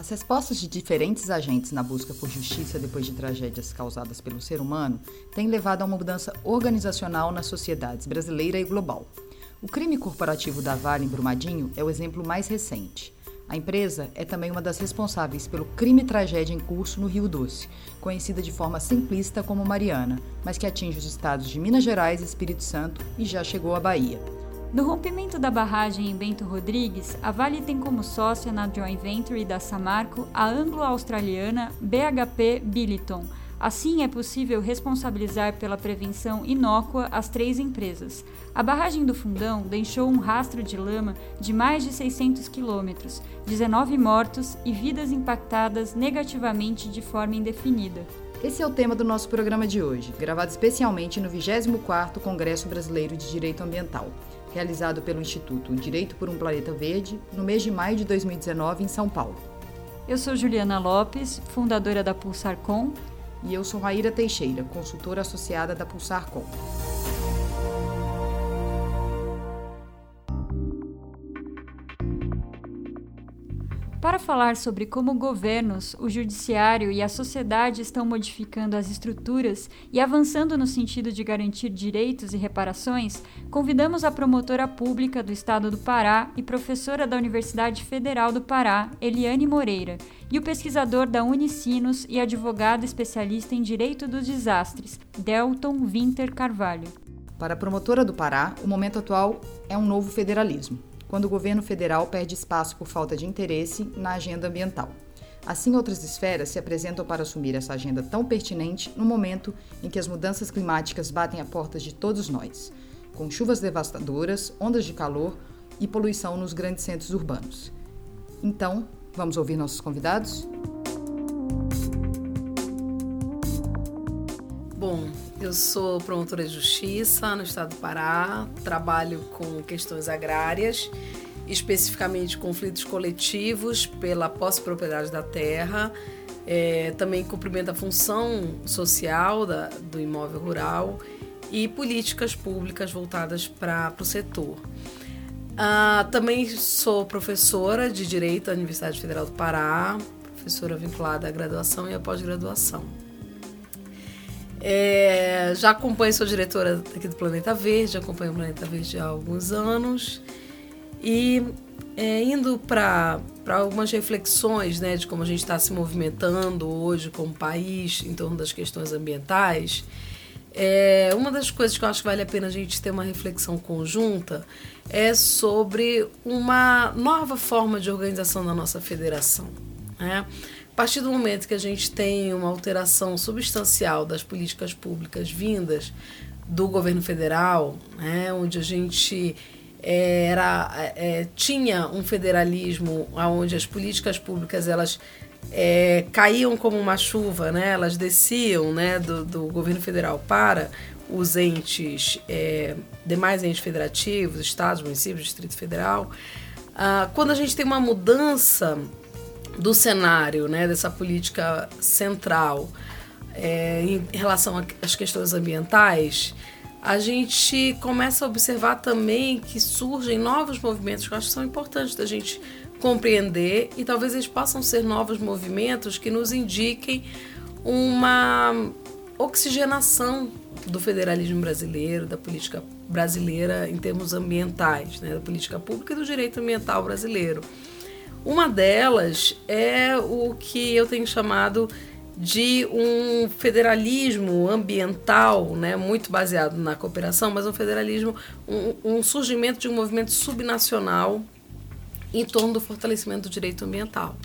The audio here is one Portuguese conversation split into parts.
As respostas de diferentes agentes na busca por justiça depois de tragédias causadas pelo ser humano têm levado a uma mudança organizacional nas sociedades brasileira e global. O crime corporativo da Vale em Brumadinho é o exemplo mais recente. A empresa é também uma das responsáveis pelo crime-tragédia em curso no Rio Doce, conhecida de forma simplista como Mariana, mas que atinge os estados de Minas Gerais Espírito Santo e já chegou à Bahia. No rompimento da barragem em Bento Rodrigues, a Vale tem como sócia na joint venture da Samarco a anglo-australiana BHP Billiton. Assim, é possível responsabilizar pela prevenção inócua as três empresas. A barragem do Fundão deixou um rastro de lama de mais de 600 quilômetros, 19 mortos e vidas impactadas negativamente de forma indefinida. Esse é o tema do nosso programa de hoje, gravado especialmente no 24º Congresso Brasileiro de Direito Ambiental realizado pelo Instituto Direito por um Planeta Verde, no mês de maio de 2019, em São Paulo. Eu sou Juliana Lopes, fundadora da Pulsarcom. E eu sou Raíra Teixeira, consultora associada da Pulsarcom. Falar sobre como governos, o judiciário e a sociedade estão modificando as estruturas e avançando no sentido de garantir direitos e reparações, convidamos a promotora pública do Estado do Pará e professora da Universidade Federal do Pará, Eliane Moreira, e o pesquisador da Unicinos e advogado especialista em direito dos desastres, Delton Winter Carvalho. Para a promotora do Pará, o momento atual é um novo federalismo quando o governo federal perde espaço por falta de interesse na agenda ambiental. Assim, outras esferas se apresentam para assumir essa agenda tão pertinente no momento em que as mudanças climáticas batem a portas de todos nós, com chuvas devastadoras, ondas de calor e poluição nos grandes centros urbanos. Então, vamos ouvir nossos convidados? Eu sou promotora de justiça no estado do Pará, trabalho com questões agrárias, especificamente conflitos coletivos pela posse-propriedade da terra, é, também cumprimento a função social da, do imóvel rural e políticas públicas voltadas para o setor. Ah, também sou professora de Direito da Universidade Federal do Pará, professora vinculada à graduação e à pós-graduação. É, já acompanho, sou diretora aqui do Planeta Verde, acompanho o Planeta Verde há alguns anos. E é, indo para algumas reflexões né, de como a gente está se movimentando hoje como país em torno das questões ambientais, é, uma das coisas que eu acho que vale a pena a gente ter uma reflexão conjunta é sobre uma nova forma de organização da nossa federação. Né? Partir do momento que a gente tem uma alteração substancial das políticas públicas vindas do governo federal, né, onde a gente é, era, é, tinha um federalismo onde as políticas públicas elas é, caíam como uma chuva, né, elas desciam né, do, do governo federal para os entes, é, demais entes federativos, estados, municípios, Distrito Federal. Ah, quando a gente tem uma mudança do cenário, né, dessa política central é, em relação às questões ambientais, a gente começa a observar também que surgem novos movimentos que eu acho que são importantes da gente compreender e talvez eles possam ser novos movimentos que nos indiquem uma oxigenação do federalismo brasileiro, da política brasileira em termos ambientais, né, da política pública e do direito ambiental brasileiro. Uma delas é o que eu tenho chamado de um federalismo ambiental, né, muito baseado na cooperação, mas um federalismo, um, um surgimento de um movimento subnacional em torno do fortalecimento do direito ambiental,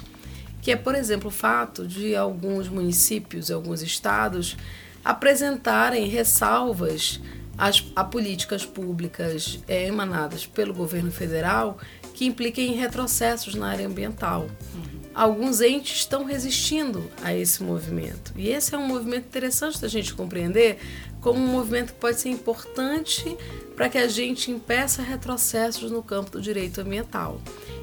que é, por exemplo, o fato de alguns municípios e alguns estados apresentarem ressalvas às, a políticas públicas é, emanadas pelo governo federal que impliquem em retrocessos na área ambiental. Uhum. Alguns entes estão resistindo a esse movimento. E esse é um movimento interessante da gente compreender como um movimento que pode ser importante para que a gente impeça retrocessos no campo do direito ambiental.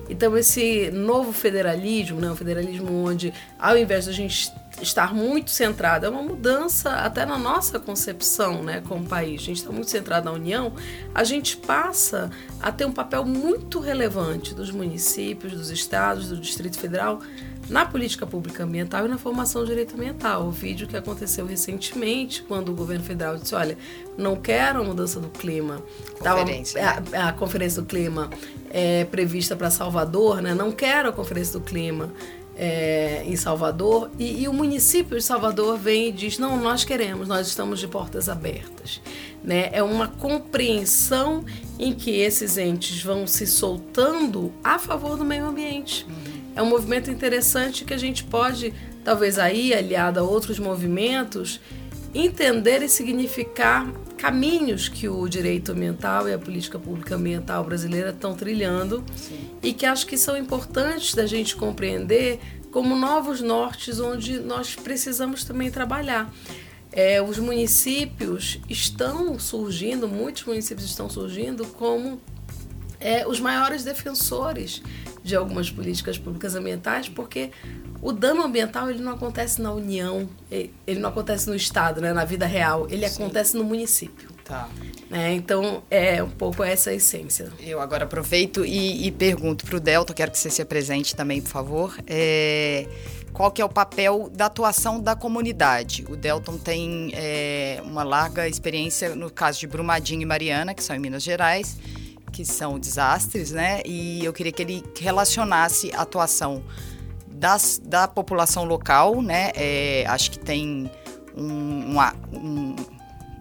Então, esse novo federalismo, né, um federalismo onde, ao invés de a gente estar muito centrada, é uma mudança até na nossa concepção, né, como país. A gente está muito centrado na União, a gente passa a ter um papel muito relevante dos municípios, dos estados, do Distrito Federal na política pública ambiental e na formação do direito ambiental. O vídeo que aconteceu recentemente, quando o governo federal disse: olha, não quero a mudança do clima. Conferência, Tava, né? a, a, conferência do clima é prevista para Salvador, né? Não quero a conferência do clima é, em Salvador e, e, o município de Salvador vem e diz não nós queremos nós estamos de portas abertas né é uma compreensão em que esses entes vão se soltando a favor do meio ambiente uhum. é um movimento interessante que a gente pode talvez aí aliado a outros movimentos entender e significar caminhos que o direito ambiental e a política pública ambiental brasileira estão trilhando Sim. e que acho que são importantes da gente compreender como novos nortes onde nós precisamos também trabalhar. É, os municípios estão surgindo, muitos municípios estão surgindo como é, os maiores defensores de algumas políticas públicas ambientais, porque o dano ambiental ele não acontece na União, ele não acontece no Estado, né, na vida real, ele Sim. acontece no município. Tá. É, então, é um pouco essa a essência. Eu agora aproveito e, e pergunto para o Delta, quero que você se apresente também, por favor. É, qual que é o papel da atuação da comunidade? O Delton tem é, uma larga experiência no caso de Brumadinho e Mariana, que são em Minas Gerais, que são desastres, né? E eu queria que ele relacionasse a atuação das, da população local, né? É, acho que tem um, um,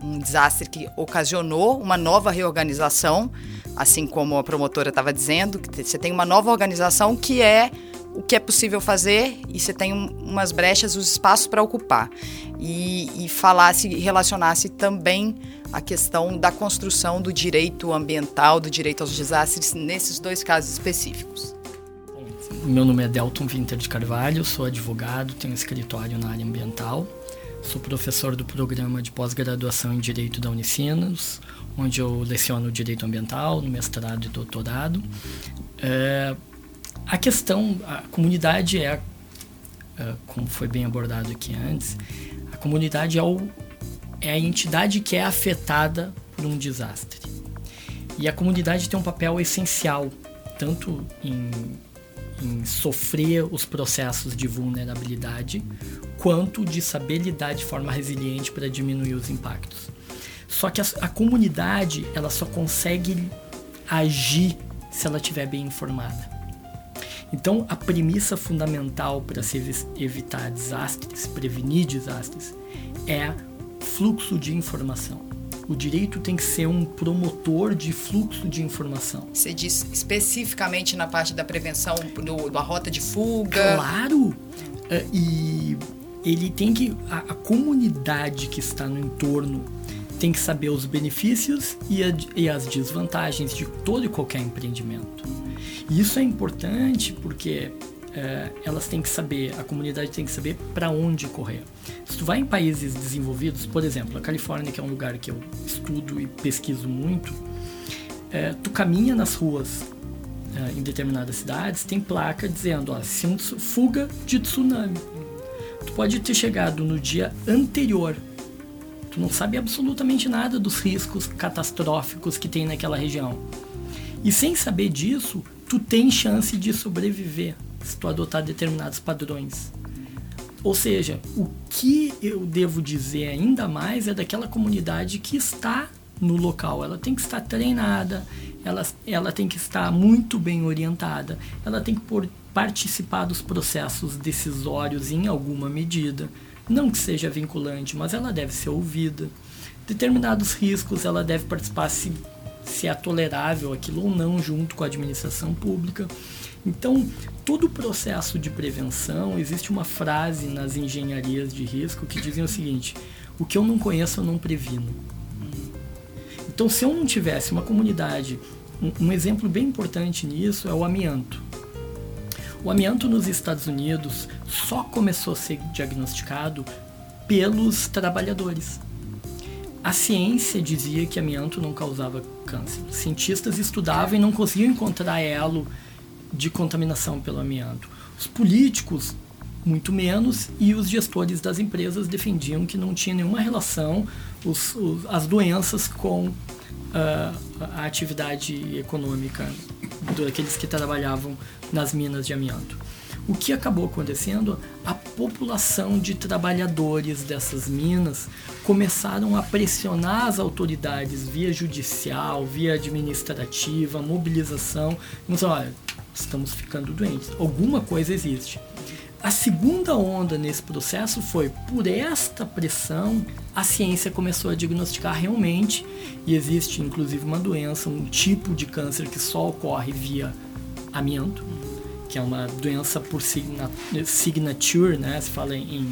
um, desastre que ocasionou uma nova reorganização, assim como a promotora estava dizendo, que você tem uma nova organização que é o que é possível fazer e você tem umas brechas, os espaços para ocupar. E, e falasse, relacionasse também a questão da construção do direito ambiental, do direito aos desastres, nesses dois casos específicos. Meu nome é Delton Winter de Carvalho, sou advogado, tenho escritório na área ambiental, sou professor do programa de pós-graduação em Direito da Unicinos, onde eu leciono Direito Ambiental no mestrado e doutorado. É, a questão, a comunidade é, é, como foi bem abordado aqui antes, a comunidade é, o, é a entidade que é afetada por um desastre. E a comunidade tem um papel essencial, tanto em em sofrer os processos de vulnerabilidade, quanto de saber lidar de forma resiliente para diminuir os impactos. Só que a, a, comunidade ela só consegue agir se ela estiver bem informada. Então, a premissa fundamental para se evitar desastres, prevenir desastres, é fluxo de informação o direito tem que ser um promotor de fluxo de informação. Você diz especificamente na parte da prevenção do, da rota de fuga? Claro! Uh, e ele tem que. A, a, comunidade que está no entorno tem que saber os benefícios e, a, e as desvantagens de todo e qualquer empreendimento. E isso é importante porque é, elas têm que saber, a comunidade tem que saber para onde correr. Se tu vai em países desenvolvidos, por exemplo, a Califórnia, que é um lugar que eu estudo e pesquiso muito, é, tu caminha nas ruas é, em determinadas cidades, tem placa dizendo, ó, se um fuga de tsunami. Tu pode ter chegado no dia anterior. Tu não sabe absolutamente nada dos riscos catastróficos que tem naquela região. E sem saber disso, tu tem chance de sobreviver se tu adotar determinados padrões. Ou seja, o que eu devo dizer ainda mais é daquela comunidade que está no local. Ela tem que estar treinada, ela, ela tem que estar muito bem orientada, ela tem que por, participar dos processos decisórios em alguma medida. Não que seja vinculante, mas ela deve ser ouvida. Determinados riscos ela deve participar se, se é tolerável aquilo ou não, junto com a administração pública. Então, todo o processo de prevenção, existe uma frase nas engenharias de risco que dizem o seguinte: o que eu não conheço eu não previno. Então, se eu não tivesse uma comunidade, um, um exemplo bem importante nisso é o amianto. O amianto nos Estados Unidos só começou a ser diagnosticado pelos trabalhadores. A ciência dizia que amianto não causava câncer. Cientistas estudavam e não conseguiam encontrar elo de contaminação pelo amianto. Os políticos muito menos, e os gestores das empresas defendiam que não tinha nenhuma relação os, os, as doenças com uh, a atividade econômica daqueles que trabalhavam nas minas de amianto. O que acabou acontecendo? A população de trabalhadores dessas minas começaram a pressionar as autoridades via judicial, via administrativa, mobilização. Então, olha, estamos ficando doentes. Alguma coisa existe. A segunda onda nesse processo foi por esta pressão a ciência começou a diagnosticar realmente e existe inclusive uma doença, um tipo de câncer que só ocorre via amianto, que é uma doença por signature, né? Se fala em,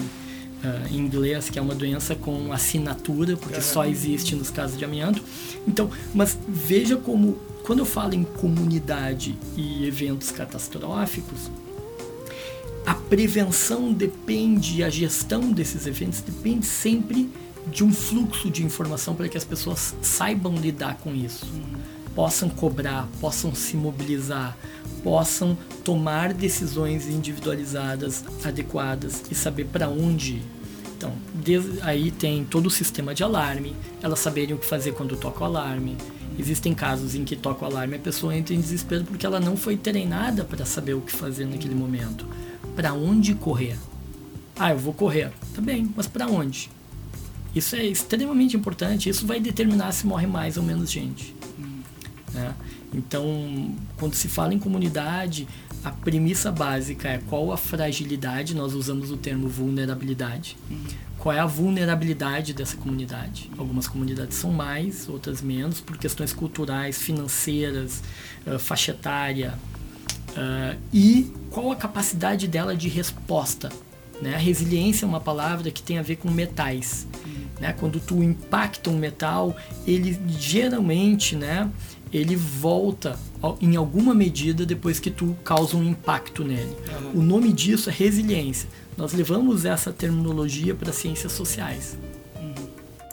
uh, em inglês, que é uma doença com assinatura, porque só existe nos casos de amianto. Então, mas veja como quando eu falo em comunidade e eventos catastróficos, a prevenção depende, a gestão desses eventos depende sempre de um fluxo de informação para que as pessoas saibam lidar com isso, possam cobrar, possam se mobilizar, possam tomar decisões individualizadas, adequadas e saber para onde ir. Então, aí tem todo o sistema de alarme, elas saberem o que fazer quando toca o alarme. Existem casos em que toca o alarme a pessoa entra em desespero porque ela não foi treinada para saber o que fazer naquele momento para onde correr. Ah, eu vou correr. Tá bem, mas para onde? Isso é extremamente importante. Isso vai determinar se morre mais ou menos gente. Né? Então, quando se fala em comunidade, a premissa básica é qual a fragilidade, nós usamos o termo vulnerabilidade. Qual é a vulnerabilidade dessa comunidade? Algumas comunidades são mais, outras menos, por questões culturais, financeiras, uh, faixa etária, Uh, e qual a capacidade dela de resposta. Né? A resiliência é uma palavra que tem a ver com metais. Né? Quando tu impacta um metal, ele geralmente né, ele volta em alguma medida depois que tu causa um impacto nele. Uhum. O nome disso é resiliência. Nós levamos essa terminologia para ciências sociais. Uhum.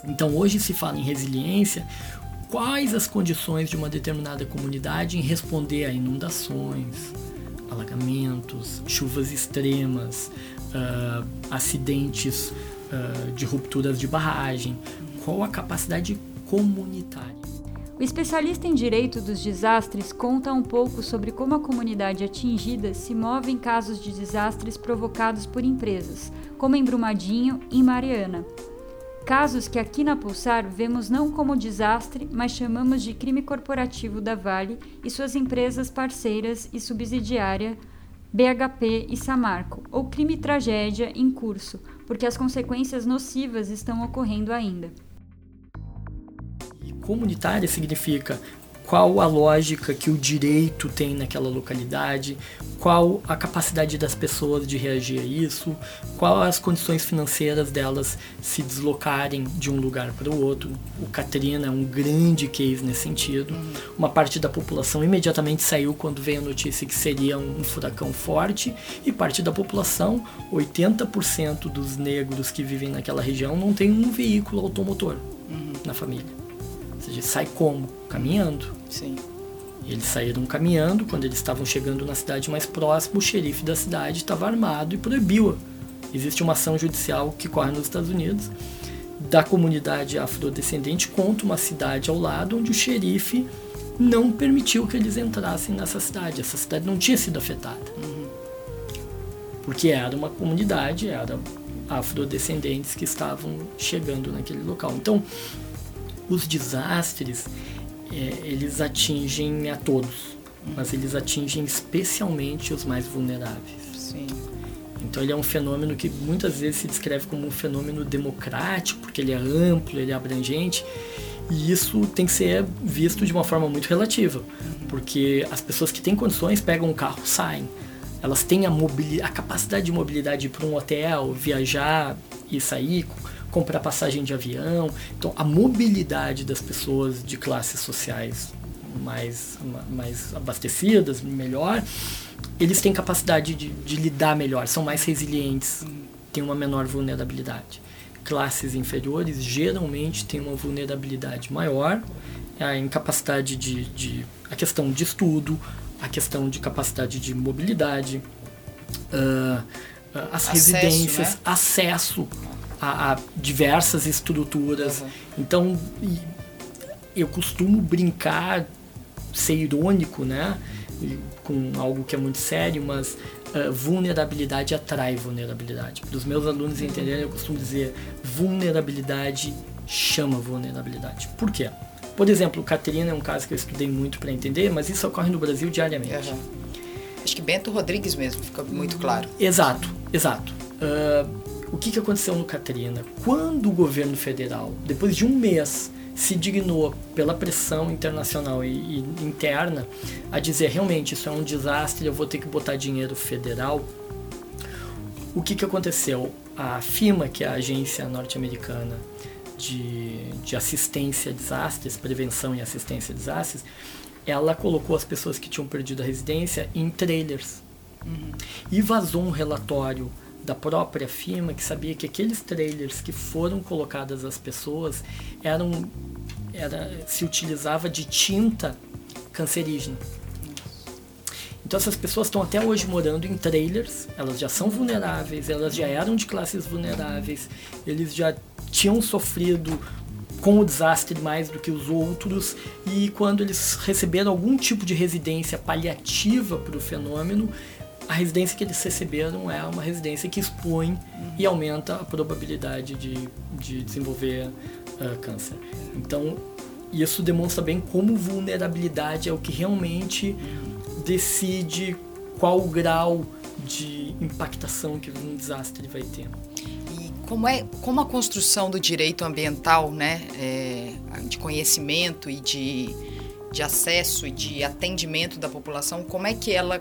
Então hoje se fala em resiliência quais as condições de uma determinada comunidade em responder a inundações, alagamentos, chuvas extremas, uh, acidentes uh, de rupturas de barragem, qual a capacidade comunitária. O especialista em direito dos desastres conta um pouco sobre como a comunidade atingida se move em casos de desastres provocados por empresas, como em Brumadinho e Mariana, Casos que aqui na Pulsar vemos não como desastre, mas chamamos de crime corporativo da Vale e suas empresas parceiras e subsidiária BHP e Samarco, ou crime tragédia em curso, porque as consequências nocivas estão ocorrendo ainda. Comunitária significa qual a lógica que o direito tem naquela localidade, qual a capacidade das pessoas de reagir a isso, qual as condições financeiras delas se deslocarem de um lugar para o outro. O Katrina é um grande case nesse sentido. Uma parte da população imediatamente saiu quando veio a notícia que seria um furacão forte e parte da população, 80% dos negros que vivem naquela região não tem um veículo automotor uhum. na família seja, sai como? Caminhando. Sim. Eles saíram caminhando, quando eles estavam chegando na cidade mais próxima, o xerife da cidade estava armado e proibiu-a. Existe uma ação judicial que corre nos Estados Unidos da comunidade afrodescendente contra uma cidade ao lado onde o xerife não permitiu que eles entrassem nessa cidade. Essa cidade não tinha sido afetada. Porque era uma comunidade, era afrodescendentes que estavam chegando naquele local. Então, os desastres é, eles atingem a todos, mas eles atingem especialmente os mais vulneráveis. Sim. Então ele é um fenômeno que muitas vezes se descreve como um fenômeno democrático, porque ele é amplo, ele é abrangente, e isso tem que ser visto de uma forma muito relativa, porque as pessoas que têm condições pegam um carro, saem. Elas têm a, a capacidade de mobilidade para um hotel, viajar e sair comprar passagem de avião. Então, a mobilidade das pessoas de classes sociais mais, mais abastecidas, melhor, eles têm capacidade de, de lidar melhor, são mais resilientes, têm uma menor vulnerabilidade. Classes inferiores geralmente têm uma vulnerabilidade maior, a incapacidade de, de a questão de estudo, a questão de capacidade de mobilidade, uh, as Acesso, residências, né? acesso a, a diversas estruturas. Uhum. Então, eu costumo brincar, ser irônico, né? Com algo que é muito sério, mas ah, vulnerabilidade atrai vulnerabilidade. Para os meus alunos entenderem, eu costumo dizer vulnerabilidade chama vulnerabilidade. Por quê? Por exemplo, Caterina é um caso que eu estudei muito para entender, mas isso ocorre no Brasil diariamente. Uhum. Acho que Bento Rodrigues mesmo, fica muito claro. Exato, exato. Ah, o que, que aconteceu no Catarina? Quando o governo federal, depois de um mês, se dignou pela pressão internacional e, e interna a dizer realmente isso é um desastre, eu vou ter que botar dinheiro federal. O que, que aconteceu? A FIMA, que é a agência norte-americana de, de assistência a desastres, prevenção e assistência a desastres, ela colocou as pessoas que tinham perdido a residência em trailers. E vazou um relatório da própria firma que sabia que aqueles trailers que foram colocadas às pessoas eram era, se utilizava de tinta cancerígena. Então essas pessoas estão até hoje morando em trailers, elas já são vulneráveis, elas já eram de classes vulneráveis, eles já tinham sofrido com o desastre mais do que os outros e quando eles receberam algum tipo de residência paliativa para o fenômeno, a residência que eles receberam é uma residência que expõe e aumenta a probabilidade de, de desenvolver ah, câncer. Então, isso demonstra bem como vulnerabilidade é o que realmente decide qual o grau de impactação que um desastre vai ter. E como é como a construção do direito ambiental, né, é, de conhecimento e de, de acesso e de atendimento da população, como é que ela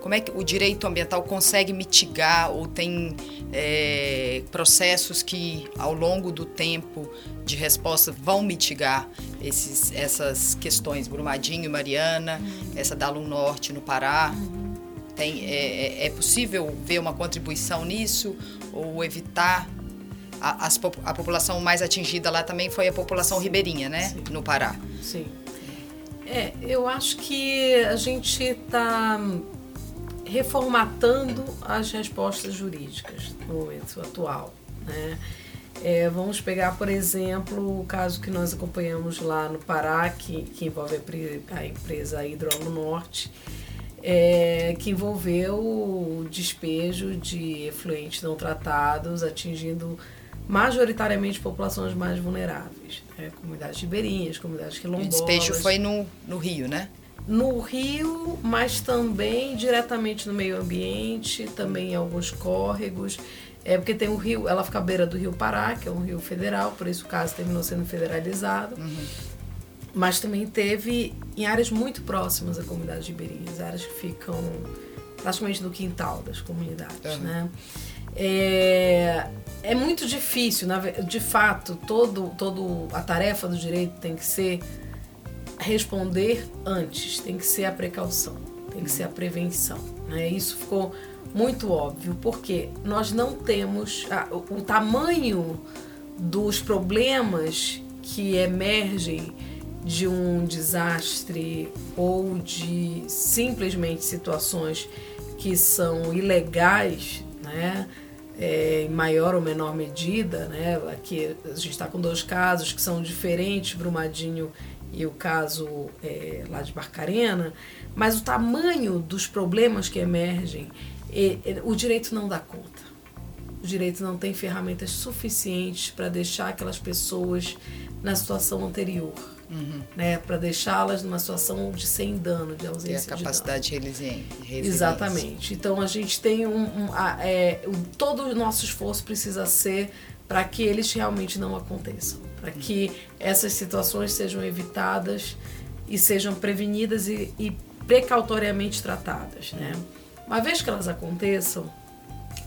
como é que o direito ambiental consegue mitigar ou tem é, processos que ao longo do tempo de resposta vão mitigar esses, essas questões Brumadinho e Mariana, essa da Alum Norte no Pará tem, é, é- é possível ver uma contribuição nisso ou evitar a, as a população mais atingida lá também foi a população ribeirinha, né? Sim. No Pará. Sim. É, eu acho que a gente está reformatando as respostas jurídicas no momento atual. Né? É, vamos pegar, por exemplo, o caso que nós acompanhamos lá no Pará, que, que envolve a, a empresa Hidrolo Norte, é, que envolveu o despejo de efluentes não tratados, atingindo majoritariamente populações mais vulneráveis, né? comunidades ribeirinhas, comunidades E o quilombolas. despejo foi no, no Rio, né? No rio, mas também diretamente no meio ambiente, também em alguns córregos. É porque tem o rio, ela fica à beira do rio Pará, que é um rio federal, por isso o caso terminou sendo federalizado. Mas também teve em áreas muito próximas a comunidades ribeirinhas, áreas que ficam praticamente no quintal das comunidades, Uhum. né? É, é muito difícil, de fato, todo, todo a tarefa do direito tem que ser responder antes, tem que ser a precaução, tem que ser a prevenção. Né? Isso ficou muito óbvio, porque nós não temos a- o, o tamanho dos problemas que emergem de um desastre ou de simplesmente situações que são ilegais, né? É, em maior ou menor medida, né? Aqui a gente está com dois casos que são diferentes, Brumadinho e o caso é, lá de Barcarena, mas o tamanho dos problemas que emergem, é, é, o direito não dá conta. O direito não tem ferramentas suficientes para deixar aquelas pessoas na situação anterior, né? Para deixá-las numa situação de sem dano, de Ter a ausência de dano. capacidade resiliente. Exatamente. Então a gente tem um, um- a- é, o- todo o nosso esforço precisa ser para que eles realmente não aconteçam, para que essas situações sejam evitadas e sejam prevenidas e, e precautoriamente tratadas, né? Uma vez que elas aconteçam,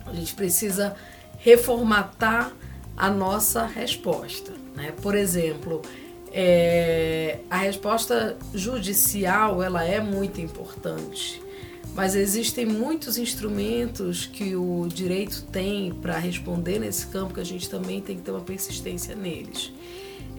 a gente precisa reformatar a nossa resposta. Né? Por exemplo, é, a resposta judicial ela é muito importante, mas existem muitos instrumentos que o direito tem para responder nesse campo que a gente também tem que ter uma persistência neles.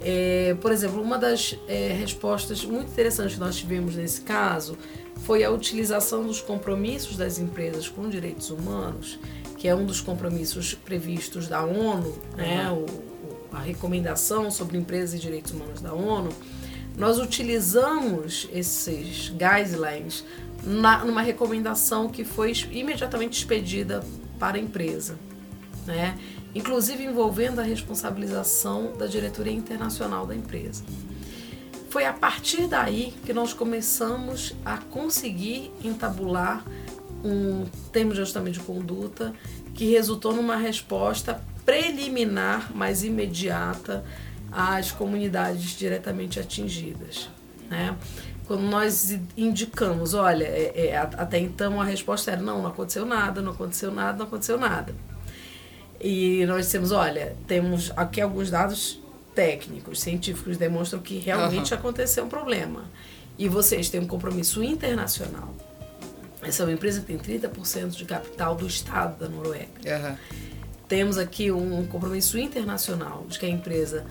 É, por exemplo, uma das é, respostas muito interessantes que nós tivemos nesse caso foi a utilização dos compromissos das empresas com direitos humanos, que é um dos compromissos previstos da ONU, né, o, a recomendação sobre empresas e direitos humanos da ONU, nós utilizamos esses guidelines na, numa recomendação que foi imediatamente expedida para a empresa, né? inclusive envolvendo a responsabilização da diretoria internacional da empresa. Foi a partir daí que nós começamos a conseguir entabular um termo de ajustamento de conduta que resultou numa resposta preliminar, mas imediata, às comunidades diretamente atingidas. Né? Quando nós indicamos, olha, é, é, até então a resposta era não, não aconteceu nada, não aconteceu nada, não aconteceu nada. E nós dissemos, olha, temos aqui alguns dados técnicos, científicos demonstram que realmente uhum. aconteceu um problema. E vocês têm um compromisso internacional. Essa é uma empresa que tem 30% de capital do Estado da Noruega. Uhum. Temos aqui um compromisso internacional de que a empresa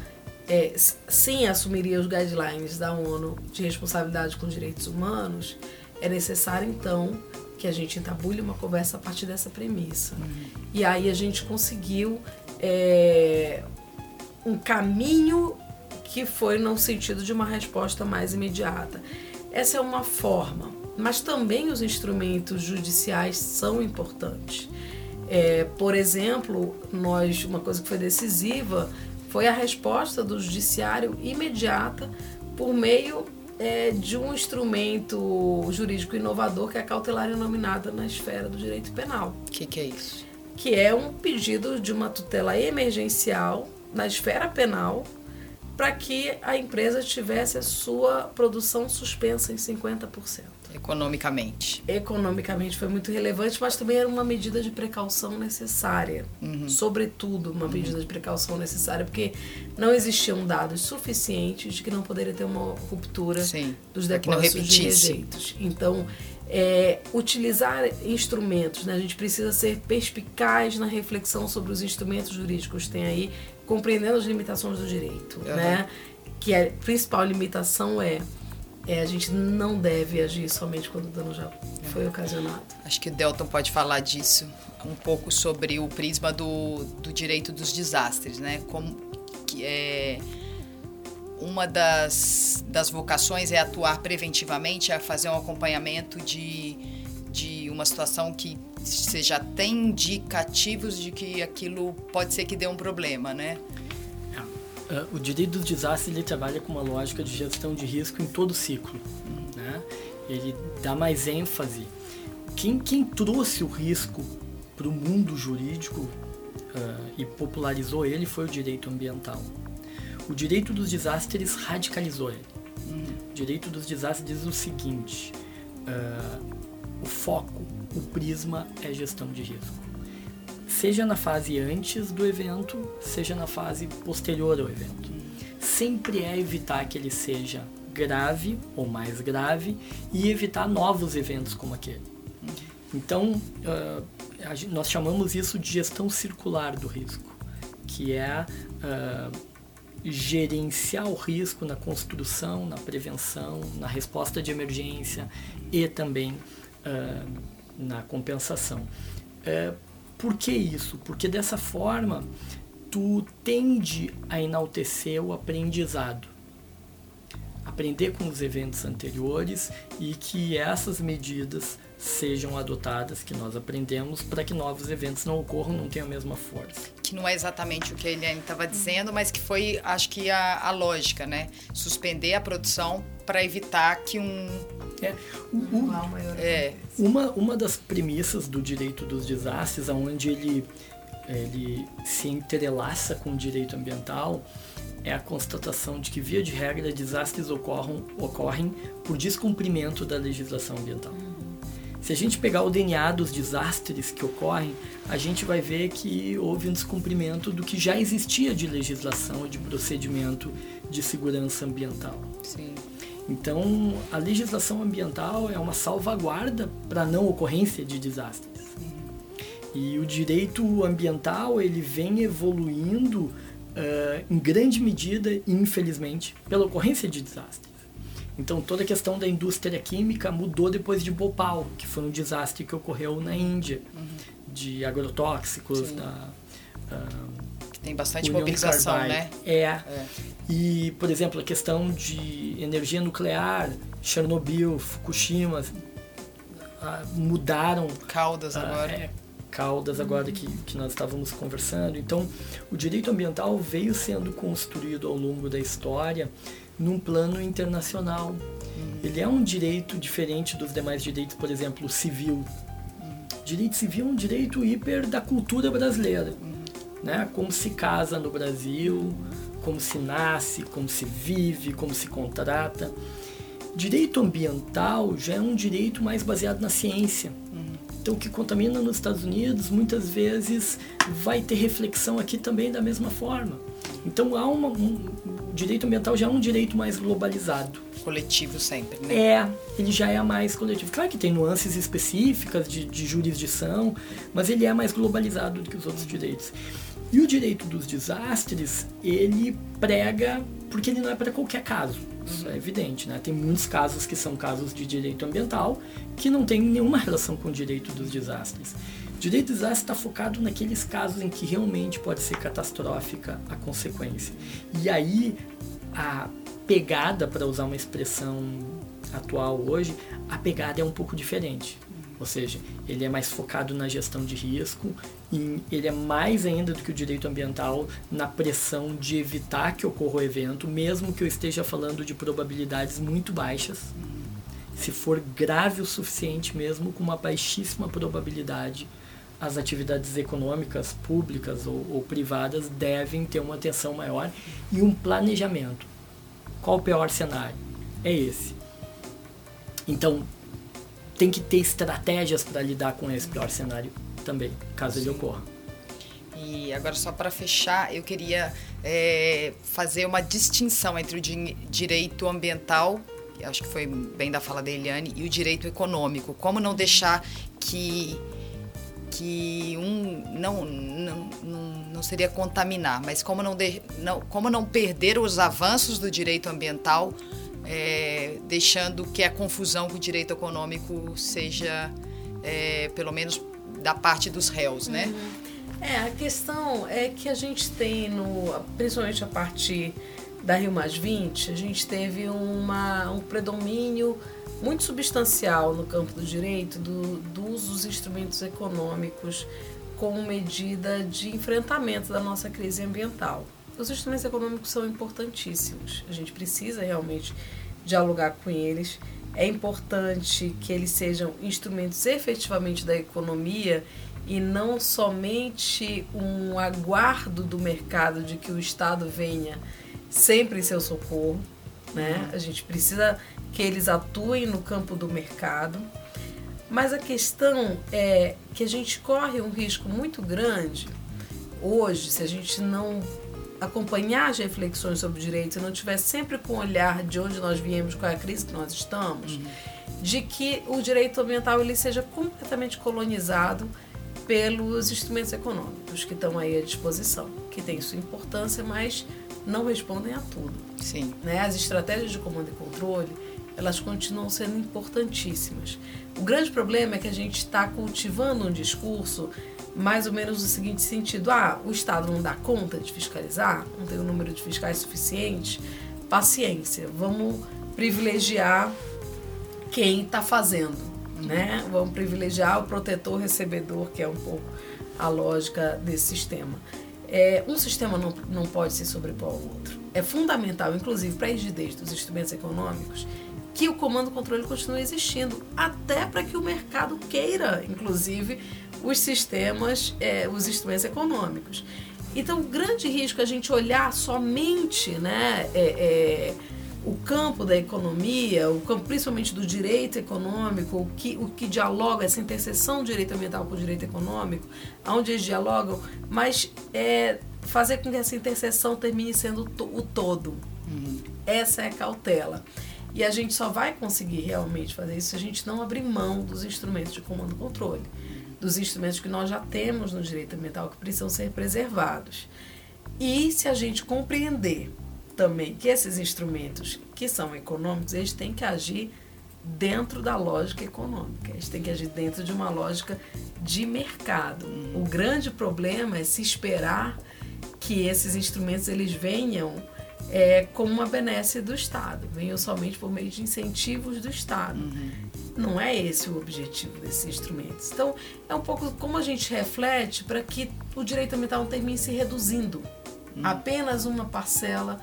é, sim assumiria os guidelines da ONU de responsabilidade com direitos humanos. É necessário, então, que a gente entabule uma conversa a partir dessa premissa. Uhum. E aí a gente conseguiu é, um caminho que foi no sentido de uma resposta mais imediata. Essa é uma forma, mas também os instrumentos judiciais são importantes. É, por exemplo, nós uma coisa que foi decisiva foi a resposta do judiciário imediata por meio é, de um instrumento jurídico inovador que é a cautelar inominada na esfera do direito penal. O que, que é isso? Que é um pedido de uma tutela emergencial na esfera penal para que a empresa tivesse a sua produção suspensa em 50%. Economicamente. Economicamente foi muito relevante, mas também era uma medida de precaução necessária. Uhum. Sobretudo, uma uhum. medida de precaução necessária, porque não existiam dados suficientes de que não poderia ter uma ruptura Sim, dos depósitos de rejeitos. Então, é, utilizar instrumentos, né? a gente precisa ser perspicaz na reflexão sobre os instrumentos jurídicos que tem aí compreendendo as limitações do direito, uhum. né? Que a principal limitação é, é a gente não deve agir somente quando o dano já foi ocasionado. Acho que o Delton pode falar disso um pouco sobre o prisma do, do direito dos desastres, né? Como que é uma das, das vocações é atuar preventivamente, é fazer um acompanhamento de, de uma situação que você já tem indicativos de que aquilo pode ser que dê um problema, né? É. O direito dos desastres ele trabalha com uma lógica de gestão de risco em todo o ciclo. Né? Ele dá mais ênfase. Quem, quem trouxe o risco para o mundo jurídico uh, e popularizou ele foi o direito ambiental. O direito dos desastres radicalizou ele. O direito dos desastres diz o seguinte: uh, o foco o prisma é gestão de risco. Seja na fase antes do evento, seja na fase posterior ao evento. Sempre é evitar que ele seja grave ou mais grave e evitar novos eventos como aquele. Então, uh, nós chamamos isso de gestão circular do risco, que é uh, gerenciar o risco na construção, na prevenção, na resposta de emergência e também uh, na compensação. Por que isso? Porque dessa forma tu tende a enaltecer o aprendizado. Aprender com os eventos anteriores e que essas medidas sejam adotadas, que nós aprendemos, para que novos eventos não ocorram, não tenham a mesma força. Que não é exatamente o que a Eliane estava dizendo, mas que foi, acho que, a, a lógica, né? Suspender a produção para evitar que um. É, o, é. Uma, uma das premissas do direito dos desastres, onde ele, ele se entrelaça com o direito ambiental, é a constatação de que, via de regra, desastres ocorram, ocorrem por descumprimento da legislação ambiental. Se a gente pegar o DNA dos desastres que ocorrem, a gente vai ver que houve um descumprimento do que já existia de legislação e de procedimento de segurança ambiental. Sim. Então, a legislação ambiental é uma salvaguarda para a não ocorrência de desastres. E o direito ambiental ele vem evoluindo uh, em grande medida, infelizmente, pela ocorrência de desastres. Então toda a questão da indústria química mudou depois de Bhopal, que foi um desastre que ocorreu na Índia, uhum. de agrotóxicos, Sim. da, uh, que tem bastante mobilização, né? É. é. E, por exemplo, a questão de energia nuclear, Chernobyl, Fukushima, uh, mudaram. Caldas uh, agora. É, Caldas agora que, que nós estávamos conversando. Então, o direito ambiental veio sendo construído ao longo da história num plano internacional. Uhum. Ele é um direito diferente dos demais direitos, por exemplo, civil. Uhum. Direito civil é um direito hiper da cultura brasileira. Uhum. Né? Como se casa no Brasil, como se nasce, como se vive, como se contrata. Direito ambiental já é um direito mais baseado na ciência. Então, o que contamina nos Estados Unidos muitas vezes vai ter reflexão aqui também da mesma forma. Então, há uma, um, direito ambiental já é um direito mais globalizado. Coletivo sempre, né? É, ele já é mais coletivo. Claro que tem nuances específicas de, de jurisdição, mas ele é mais globalizado do que os outros direitos. E o direito dos desastres, ele prega porque ele não é para qualquer caso. Isso é evidente, né? Tem muitos casos que são casos de direito ambiental que não tem nenhuma relação com o direito dos desastres. O direito dos desastres está focado naqueles casos em que realmente pode ser catastrófica a consequência. E aí a pegada, para usar uma expressão atual hoje, a pegada é um pouco diferente. Ou seja, ele é mais focado na gestão de risco e ele é mais ainda do que o direito ambiental na pressão de evitar que ocorra o evento, mesmo que eu esteja falando de probabilidades muito baixas. Se for grave o suficiente mesmo, com uma baixíssima probabilidade, as atividades econômicas, públicas ou, ou privadas devem ter uma atenção maior e um planejamento. Qual o pior cenário? É esse. Então, tem que ter estratégias para lidar com esse pior cenário também, caso Sim. ele ocorra. E agora, só para fechar, eu queria é, fazer uma distinção entre o di direito ambiental, acho que foi bem da fala da Eliane, e o direito econômico. Como não deixar que que um não, não, não, seria contaminar, mas como não, de, não, como não perder os avanços do direito ambiental é, deixando que a confusão com o direito econômico seja, é, pelo menos, da parte dos réus, né? Uhum. É, a questão é que a gente tem, no, principalmente a partir da Rio Mais 20, a gente teve uma, um predomínio muito substancial no campo do direito do, do uso dos instrumentos econômicos como medida de enfrentamento da nossa crise ambiental. Os instrumentos econômicos são importantíssimos. A gente precisa realmente dialogar com eles. É importante que eles sejam instrumentos efetivamente da economia e não somente um aguardo do mercado de que o Estado venha sempre em seu socorro. Né? A gente precisa que eles atuem no campo do mercado. Mas a questão é que a gente corre um risco muito grande hoje, se a gente não acompanhar as reflexões sobre direitos e não tiver sempre com o olhar de onde nós viemos, qual é a crise que nós estamos, uhum. de que o direito ambiental ele seja completamente colonizado pelos instrumentos econômicos que estão aí à disposição, que têm sua importância, mas não respondem a tudo. Sim. Né? As estratégias de comando e controle, elas continuam sendo importantíssimas. O grande problema é que a gente está cultivando um discurso mais ou menos no seguinte sentido: ah, o Estado não dá conta de fiscalizar, não tem o um número de fiscais suficiente. Paciência, vamos privilegiar quem está fazendo, né? Vamos privilegiar o protetor recebedor, que é um pouco a lógica desse sistema. É, um sistema não, não pode se sobrepor ao outro. É fundamental, inclusive, para a rigidez dos instrumentos econômicos, que o comando controle continue existindo, até para que o mercado queira, inclusive, os sistemas, é, os instrumentos econômicos. Então, o grande risco é a gente olhar somente né, é, é, o campo da economia, o campo principalmente do direito econômico, o que, o que dialoga, essa interseção do direito ambiental com o direito econômico, onde eles dialogam, mas é, fazer com que essa interseção termine sendo o todo. Uhum. Essa é a cautela. E a gente só vai conseguir realmente fazer isso se a gente não abrir mão dos instrumentos de comando e controle dos instrumentos que nós já temos no direito ambiental que precisam ser preservados. E se a gente compreender também que esses instrumentos que são econômicos, eles têm que agir dentro da lógica econômica. Eles têm que agir dentro de uma lógica de mercado. O grande problema é se esperar que esses instrumentos eles venham é, como uma benesse do Estado, venham somente por meio de incentivos do Estado. Uhum. Não é esse o objetivo desses instrumentos. Então, é um pouco como a gente reflete para que o direito ambiental não termine se reduzindo. Uhum. Apenas uma parcela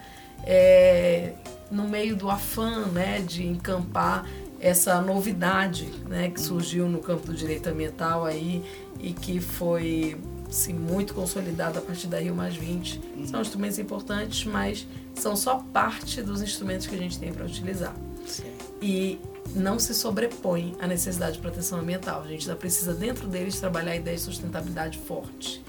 é, no meio do afã né, de encampar essa novidade né, que surgiu no campo do direito ambiental aí e que foi sim, muito consolidada a partir da Rio Mais 20. Uhum. São instrumentos importantes, mas são só parte dos instrumentos que a gente tem para utilizar. Sim. E não se sobrepõe à necessidade de proteção ambiental. A gente ainda precisa, dentro deles, trabalhar a ideia de sustentabilidade forte.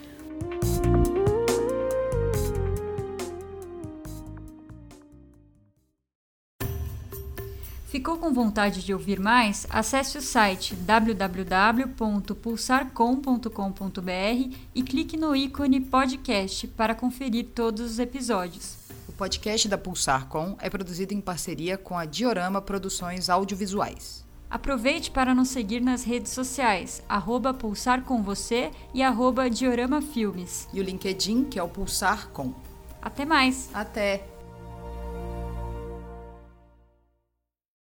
Ficou com vontade de ouvir mais? Acesse o site www.pulsarcom.com.br e clique no ícone podcast para conferir todos os episódios. O podcast da Pulsarcom é produzido em parceria com a Diorama Produções Audiovisuais. Aproveite para nos seguir nas redes sociais, arroba Pulsar com você e arroba Diorama Filmes. E o LinkedIn, que é o Pulsar Com. Até mais! Até!